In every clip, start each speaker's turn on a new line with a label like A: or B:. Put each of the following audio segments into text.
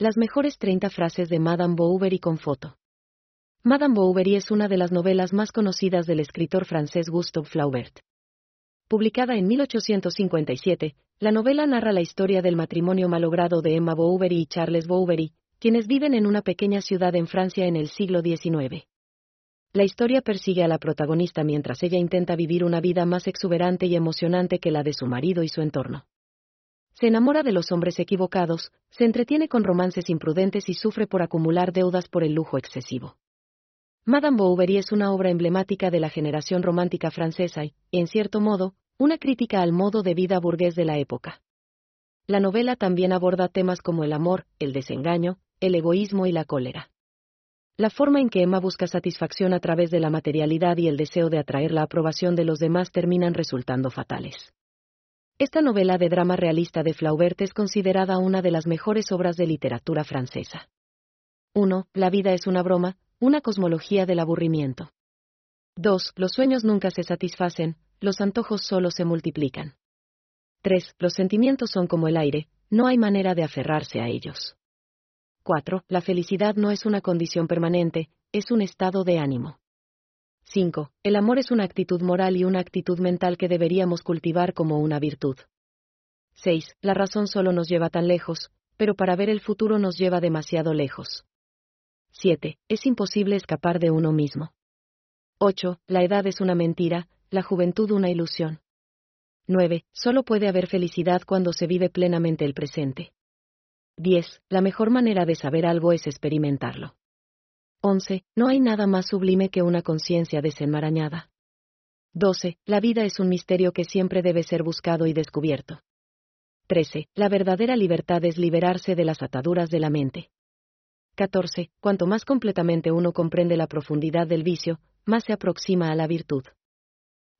A: Las mejores 30 frases de Madame Bovary con foto. Madame Bovary es una de las novelas más conocidas del escritor francés Gustave Flaubert. Publicada en 1857, la novela narra la historia del matrimonio malogrado de Emma Bovary y Charles Bovary, quienes viven en una pequeña ciudad en Francia en el siglo XIX. La historia persigue a la protagonista mientras ella intenta vivir una vida más exuberante y emocionante que la de su marido y su entorno. Se enamora de los hombres equivocados, se entretiene con romances imprudentes y sufre por acumular deudas por el lujo excesivo. Madame Bovary es una obra emblemática de la generación romántica francesa y, en cierto modo, una crítica al modo de vida burgués de la época. La novela también aborda temas como el amor, el desengaño, el egoísmo y la cólera. La forma en que Emma busca satisfacción a través de la materialidad y el deseo de atraer la aprobación de los demás terminan resultando fatales. Esta novela de drama realista de Flaubert es considerada una de las mejores obras de literatura francesa. 1. La vida es una broma, una cosmología del aburrimiento. 2. Los sueños nunca se satisfacen, los antojos solo se multiplican. 3. Los sentimientos son como el aire, no hay manera de aferrarse a ellos. 4. La felicidad no es una condición permanente, es un estado de ánimo. 5. El amor es una actitud moral y una actitud mental que deberíamos cultivar como una virtud. 6. La razón solo nos lleva tan lejos, pero para ver el futuro nos lleva demasiado lejos. 7. Es imposible escapar de uno mismo. 8. La edad es una mentira, la juventud una ilusión. 9. Solo puede haber felicidad cuando se vive plenamente el presente. 10. La mejor manera de saber algo es experimentarlo. 11. No hay nada más sublime que una conciencia desenmarañada. 12. La vida es un misterio que siempre debe ser buscado y descubierto. 13. La verdadera libertad es liberarse de las ataduras de la mente. 14. Cuanto más completamente uno comprende la profundidad del vicio, más se aproxima a la virtud.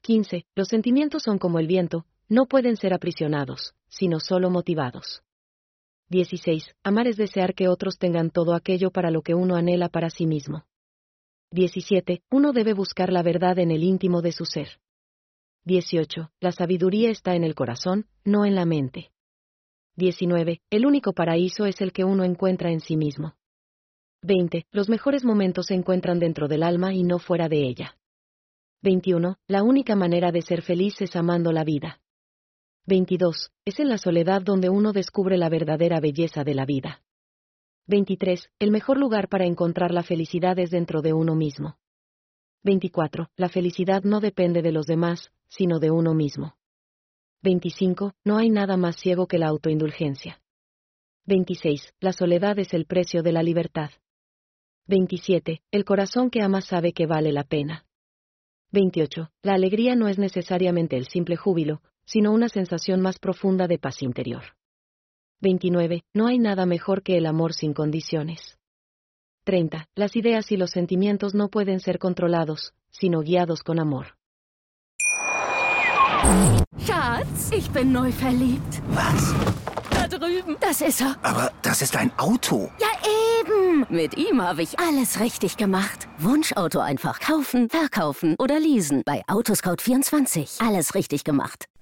A: 15. Los sentimientos son como el viento, no pueden ser aprisionados, sino solo motivados. 16. Amar es desear que otros tengan todo aquello para lo que uno anhela para sí mismo. 17. Uno debe buscar la verdad en el íntimo de su ser. 18. La sabiduría está en el corazón, no en la mente. 19. El único paraíso es el que uno encuentra en sí mismo. 20. Los mejores momentos se encuentran dentro del alma y no fuera de ella. 21. La única manera de ser feliz es amando la vida. 22. Es en la soledad donde uno descubre la verdadera belleza de la vida. 23. El mejor lugar para encontrar la felicidad es dentro de uno mismo. 24. La felicidad no depende de los demás, sino de uno mismo. 25. No hay nada más ciego que la autoindulgencia. 26. La soledad es el precio de la libertad. 27. El corazón que ama sabe que vale la pena. 28. La alegría no es necesariamente el simple júbilo, sino una sensación más profunda de paz interior. 29. No hay nada mejor que el amor sin condiciones. 30. Las ideas y los sentimientos no pueden ser controlados, sino guiados con amor.
B: Schatz, ich bin neu verliebt.
C: Was?
B: Da drüben. Das ist er.
C: Aber das ist ein Auto.
B: Ja, eben. Mit ihm habe ich alles richtig gemacht. Wunschauto einfach kaufen, verkaufen oder leasen. Bei Autoscout24. Alles richtig gemacht.